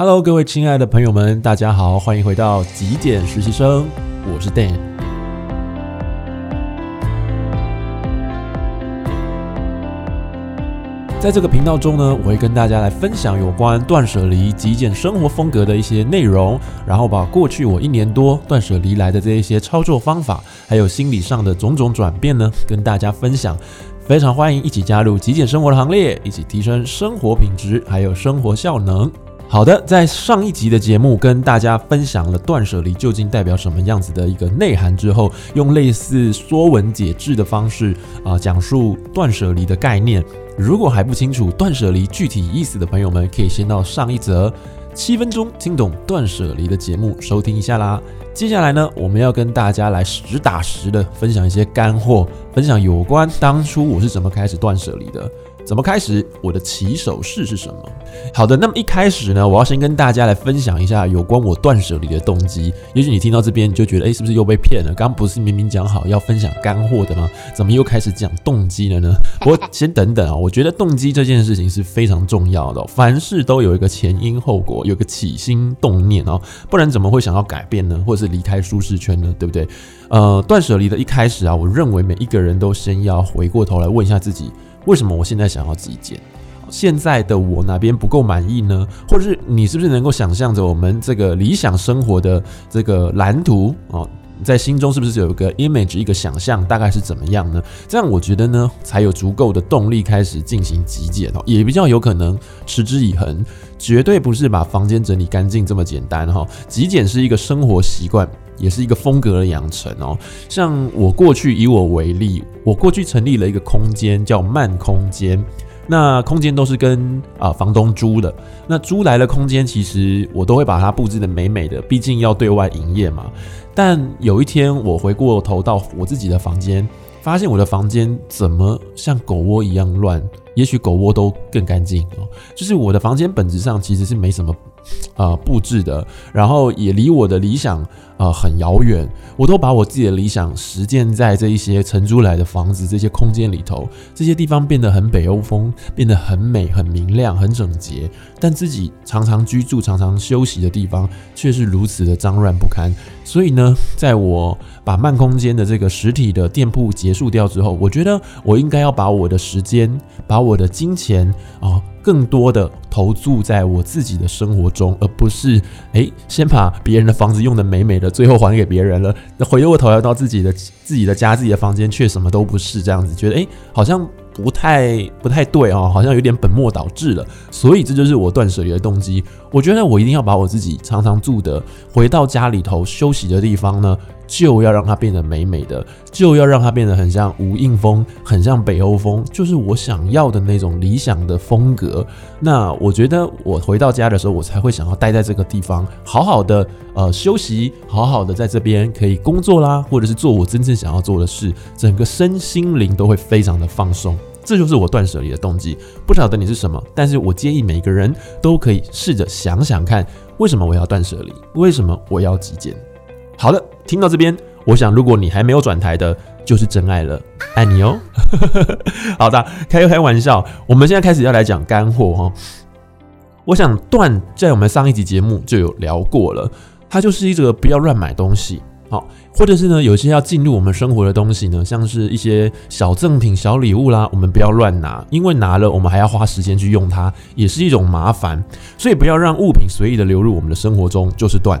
Hello，各位亲爱的朋友们，大家好，欢迎回到极简实习生，我是 Dan。在这个频道中呢，我会跟大家来分享有关断舍离、极简生活风格的一些内容，然后把过去我一年多断舍离来的这一些操作方法，还有心理上的种种转变呢，跟大家分享。非常欢迎一起加入极简生活的行列，一起提升生活品质，还有生活效能。好的，在上一集的节目跟大家分享了断舍离究竟代表什么样子的一个内涵之后，用类似说文解字的方式啊、讲述断舍离的概念。如果还不清楚断舍离具体意思的朋友们，可以先到上一则七分钟听懂断舍离的节目收听一下啦。接下来呢，我们要跟大家来实打实的分享一些干货，分享有关当初我是怎么开始断舍离的。怎么开始？我的起手式是什么？好的，那么一开始呢，我要先跟大家来分享一下有关我断舍离的动机。也许你听到这边你就觉得，诶，是不是又被骗了？刚不是明明讲好要分享干货的吗？怎么又开始讲动机了呢？不过先等等啊，我觉得动机这件事情是非常重要的，凡事都有一个前因后果，有个起心动念哦，不然怎么会想要改变呢？或者是离开舒适圈呢？对不对？呃，断舍离的一开始啊，我认为每一个人都先要回过头来问一下自己。为什么我现在想要极简？现在的我哪边不够满意呢？或者是你是不是能够想象着我们这个理想生活的这个蓝图啊？在心中是不是有一个 image 一个想象，大概是怎么样呢？这样我觉得呢，才有足够的动力开始进行极简哦，也比较有可能持之以恒。绝对不是把房间整理干净这么简单哈。极简是一个生活习惯。也是一个风格的养成哦。像我过去以我为例，我过去成立了一个空间叫慢空间，那空间都是跟啊房东租的。那租来的空间，其实我都会把它布置得美美的，毕竟要对外营业嘛。但有一天我回过头到我自己的房间，发现我的房间怎么像狗窝一样乱？也许狗窝都更干净哦。就是我的房间本质上其实是没什么。啊、呃，布置的，然后也离我的理想、呃、很遥远。我都把我自己的理想实践在这一些承租来的房子、这些空间里头，这些地方变得很北欧风，变得很美、很明亮、很整洁。但自己常常居住、常常休息的地方，却是如此的脏乱不堪。所以呢，在我把慢空间的这个实体的店铺结束掉之后，我觉得我应该要把我的时间、把我的金钱啊。更多的投注在我自己的生活中，而不是诶，先把别人的房子用得美美的，最后还给别人了。那回过头来到自己的自己的家、自己的房间，却什么都不是，这样子觉得诶，好像不太不太对哦，好像有点本末倒置了。所以这就是我断舍离的动机。我觉得我一定要把我自己常常住的、回到家里头休息的地方呢。就要让它变得美美的，就要让它变得很像无印风，很像北欧风，就是我想要的那种理想的风格。那我觉得我回到家的时候，我才会想要待在这个地方，好好的呃休息，好好的在这边可以工作啦，或者是做我真正想要做的事，整个身心灵都会非常的放松。这就是我断舍离的动机。不晓得你是什么，但是我建议每个人都可以试着想想看，为什么我要断舍离？为什么我要极简？好的。听到这边，我想如果你还没有转台的，就是真爱了，爱你哦。好的，开开玩笑，我们现在开始要来讲干货哈。我想断在我们上一集节目就有聊过了，它就是一个不要乱买东西，好，或者是呢，有些要进入我们生活的东西呢，像是一些小赠品、小礼物啦，我们不要乱拿，因为拿了我们还要花时间去用它，也是一种麻烦，所以不要让物品随意的流入我们的生活中，就是断。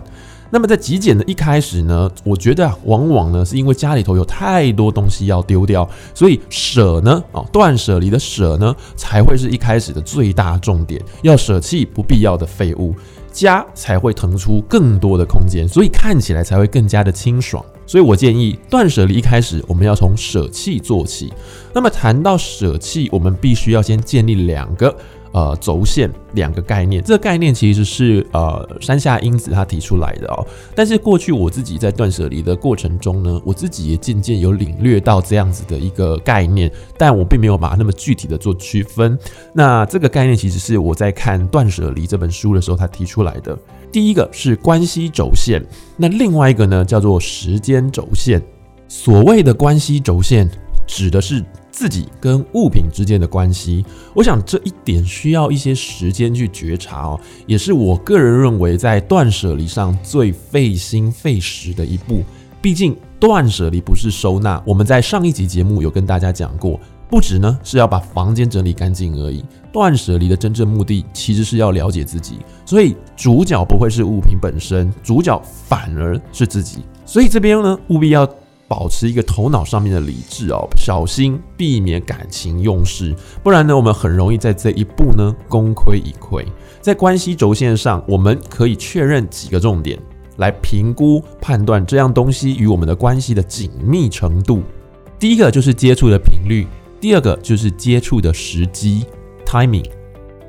那么在极简的一开始呢，我觉得啊，往往呢是因为家里头有太多东西要丢掉，所以舍呢，啊，断舍离的舍呢，才会是一开始的最大重点，要舍弃不必要的废物，家才会腾出更多的空间，所以看起来才会更加的清爽。所以我建议断舍离一开始我们要从舍弃做起。那么谈到舍弃，我们必须要先建立两个。呃，轴线两个概念，这个概念其实是呃山下英子他提出来的哦。但是过去我自己在断舍离的过程中呢，我自己也渐渐有领略到这样子的一个概念，但我并没有把它那么具体的做区分。那这个概念其实是我在看《断舍离》这本书的时候他提出来的。第一个是关系轴线，那另外一个呢叫做时间轴线。所谓的关系轴线，指的是自己跟物品之间的关系，我想这一点需要一些时间去觉察哦，也是我个人认为在断舍离上最费心费时的一步。毕竟断舍离不是收纳，我们在上一集节目有跟大家讲过，不只呢是要把房间整理干净而已。断舍离的真正目的其实是要了解自己，所以主角不会是物品本身，主角反而是自己。所以这边呢，务必要。保持一个头脑上面的理智哦，小心避免感情用事，不然呢，我们很容易在这一步呢功亏一篑。在关系轴线上，我们可以确认几个重点来评估判断这样东西与我们的关系的紧密程度。第一个就是接触的频率，第二个就是接触的时机 （timing）。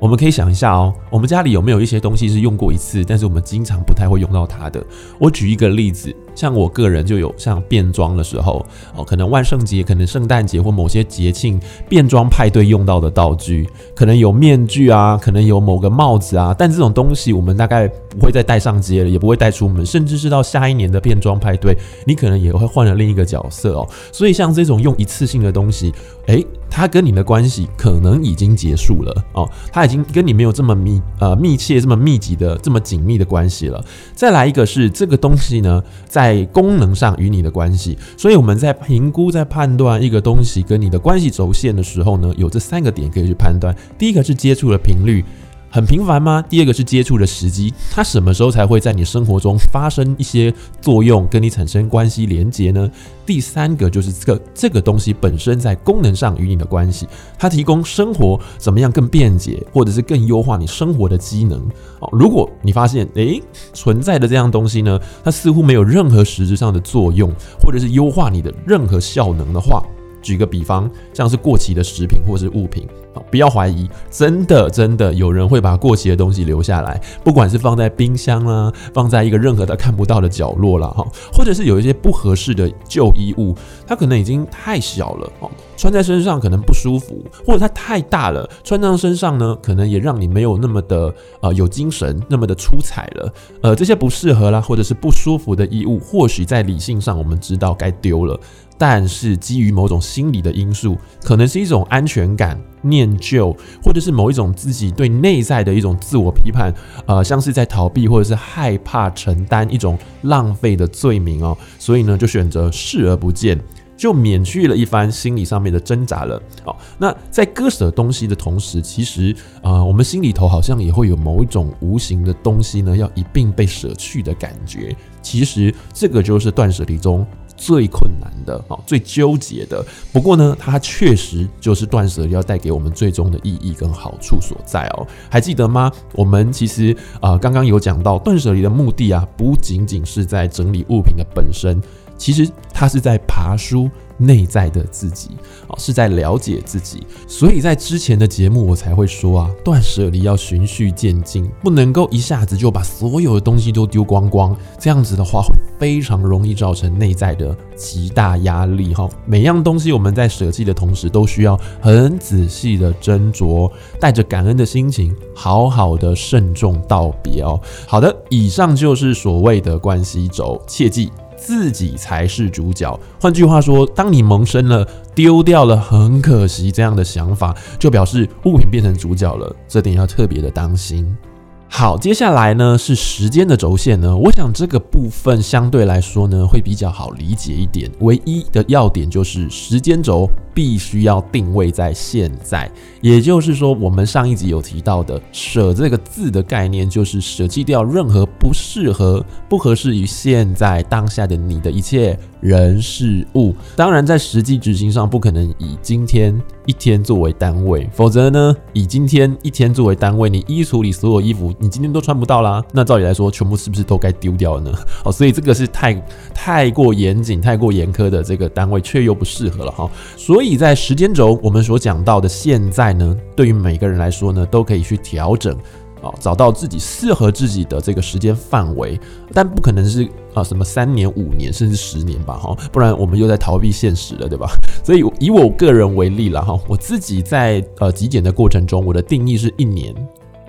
我们可以想一下哦，我们家里有没有一些东西是用过一次，但是我们经常不太会用到它的？我举一个例子，像我个人就有像变装的时候哦，可能万圣节、可能圣诞节或某些节庆变装派对用到的道具，可能有面具啊，可能有某个帽子啊，但这种东西我们大概不会再带上街了，也不会带出门，甚至是到下一年的变装派对，你可能也会换了另一个角色哦。所以像这种用一次性的东西，诶。他跟你的关系可能已经结束了哦，他已经跟你没有这么密呃密切、这么密集的、这么紧密的关系了。再来一个是这个东西呢，在在功能上与你的关系，所以我们在评估、在判断一个东西跟你的关系轴线的时候呢，有这三个点可以去判断。第一个是接触的频率。很频繁吗？第二个是接触的时机，它什么时候才会在你生活中发生一些作用，跟你产生关系连接呢？第三个就是这个这个东西本身在功能上与你的关系，它提供生活怎么样更便捷，或者是更优化你生活的机能。哦，如果你发现诶存在的这样东西呢，它似乎没有任何实质上的作用，或者是优化你的任何效能的话。举个比方，像是过期的食品或是物品，不要怀疑，真的真的有人会把过期的东西留下来，不管是放在冰箱啦，放在一个任何的看不到的角落啦，哈，或者是有一些不合适的旧衣物，它可能已经太小了，哦，穿在身上可能不舒服，或者它太大了，穿在身上呢，可能也让你没有那么的呃有精神，那么的出彩了，呃，这些不适合啦，或者是不舒服的衣物，或许在理性上我们知道该丢了。但是基于某种心理的因素，可能是一种安全感、念旧，或者是某一种自己对内在的一种自我批判，呃，像是在逃避或者是害怕承担一种浪费的罪名哦，所以呢，就选择视而不见，就免去了一番心理上面的挣扎了。好，那在割舍东西的同时，其实啊、呃，我们心里头好像也会有某一种无形的东西呢，要一并被舍去的感觉。其实这个就是断舍离中。最困难的啊，最纠结的。不过呢，它确实就是断舍离要带给我们最终的意义跟好处所在哦。还记得吗？我们其实啊，刚刚有讲到断舍离的目的啊，不仅仅是在整理物品的本身，其实它是在爬梳。内在的自己啊，是在了解自己，所以在之前的节目我才会说啊，断舍离要循序渐进，不能够一下子就把所有的东西都丢光光，这样子的话会非常容易造成内在的极大压力哈。每样东西我们在舍弃的同时，都需要很仔细的斟酌，带着感恩的心情，好好的慎重道别哦。好的，以上就是所谓的关系轴，切记。自己才是主角。换句话说，当你萌生了丢掉了很可惜这样的想法，就表示物品变成主角了，这点要特别的当心。好，接下来呢是时间的轴线呢，我想这个部分相对来说呢会比较好理解一点。唯一的要点就是时间轴必须要定位在现在，也就是说，我们上一集有提到的“舍”这个字的概念，就是舍弃掉任何不适合、不合适于现在当下的你的一切。人事物，当然在实际执行上不可能以今天一天作为单位，否则呢，以今天一天作为单位，你衣橱里所有衣服你今天都穿不到啦，那照理来说，全部是不是都该丢掉呢？哦，所以这个是太太过严谨、太过严苛的这个单位，却又不适合了哈。所以在时间轴，我们所讲到的现在呢，对于每个人来说呢，都可以去调整。啊，找到自己适合自己的这个时间范围，但不可能是啊什么三年、五年甚至十年吧，哈，不然我们又在逃避现实了，对吧？所以以我个人为例了哈，我自己在呃极简的过程中，我的定义是一年，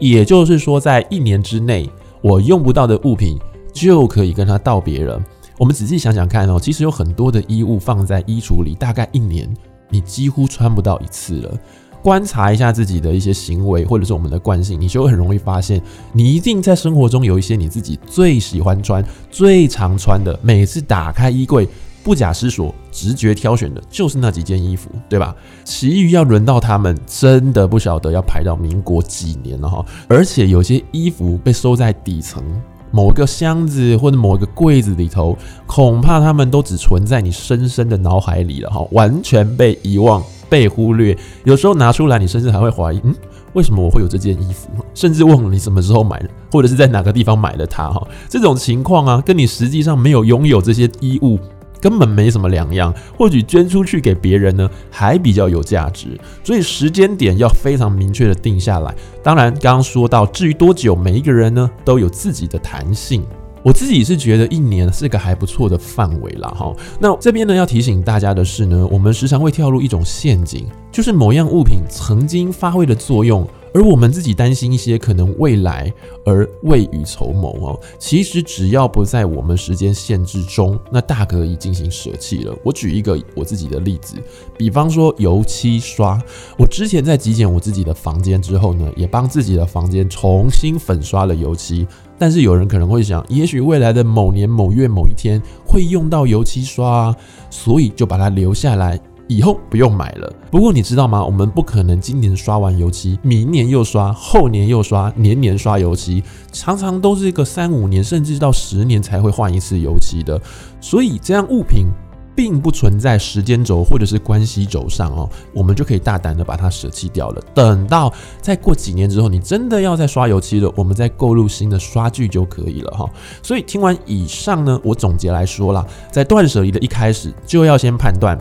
也就是说在一年之内，我用不到的物品就可以跟它道别了。我们仔细想想看哦，其实有很多的衣物放在衣橱里，大概一年。你几乎穿不到一次了。观察一下自己的一些行为，或者是我们的惯性，你就会很容易发现，你一定在生活中有一些你自己最喜欢穿、最常穿的，每次打开衣柜，不假思索、直觉挑选的就是那几件衣服，对吧？其余要轮到他们，真的不晓得要排到民国几年了哈。而且有些衣服被收在底层某个箱子或者某个柜子里头，恐怕他们都只存在你深深的脑海里了哈，完全被遗忘。被忽略，有时候拿出来，你甚至还会怀疑，嗯，为什么我会有这件衣服？甚至忘了你什么时候买的，或者是在哪个地方买的它哈。这种情况啊，跟你实际上没有拥有这些衣物根本没什么两样。或许捐出去给别人呢，还比较有价值。所以时间点要非常明确的定下来。当然，刚刚说到，至于多久，每一个人呢都有自己的弹性。我自己是觉得一年是个还不错的范围啦哈。那这边呢要提醒大家的是呢，我们时常会跳入一种陷阱，就是某样物品曾经发挥的作用。而我们自己担心一些可能未来而未雨绸缪哦，其实只要不在我们时间限制中，那大可以进行舍弃了。我举一个我自己的例子，比方说油漆刷，我之前在极简我自己的房间之后呢，也帮自己的房间重新粉刷了油漆。但是有人可能会想，也许未来的某年某月某一天会用到油漆刷啊，所以就把它留下来。以后不用买了。不过你知道吗？我们不可能今年刷完油漆，明年又刷，后年又刷，年年刷油漆，常常都是一个三五年，甚至到十年才会换一次油漆的。所以这样物品并不存在时间轴或者是关系轴上哦，我们就可以大胆的把它舍弃掉了。等到再过几年之后，你真的要再刷油漆了，我们再购入新的刷具就可以了哈。所以听完以上呢，我总结来说啦，在断舍离的一开始就要先判断。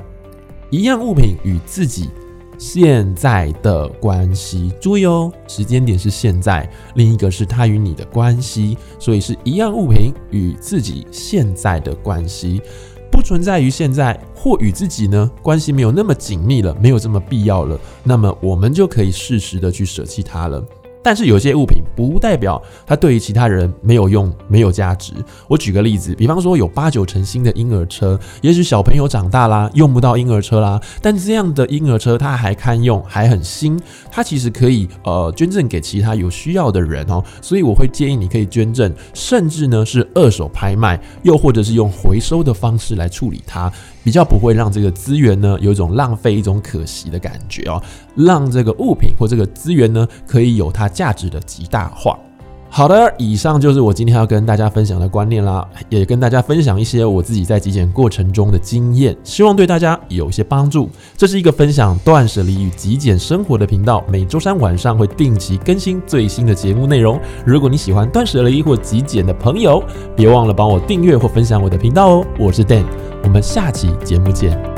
一样物品与自己现在的关系，注意哦，时间点是现在，另一个是它与你的关系，所以是一样物品与自己现在的关系，不存在于现在或与自己呢关系没有那么紧密了，没有这么必要了，那么我们就可以适时的去舍弃它了。但是有些物品不代表它对于其他人没有用、没有价值。我举个例子，比方说有八九成新的婴儿车，也许小朋友长大啦，用不到婴儿车啦，但这样的婴儿车它还堪用，还很新，它其实可以呃捐赠给其他有需要的人哦。所以我会建议你可以捐赠，甚至呢是二手拍卖，又或者是用回收的方式来处理它。比较不会让这个资源呢有一种浪费、一种可惜的感觉哦，让这个物品或这个资源呢可以有它价值的极大化。好的，以上就是我今天要跟大家分享的观念啦，也跟大家分享一些我自己在极简过程中的经验，希望对大家有一些帮助。这是一个分享断舍离与极简生活的频道，每周三晚上会定期更新最新的节目内容。如果你喜欢断舍离或极简的朋友，别忘了帮我订阅或分享我的频道哦。我是 Dan，我们下期节目见。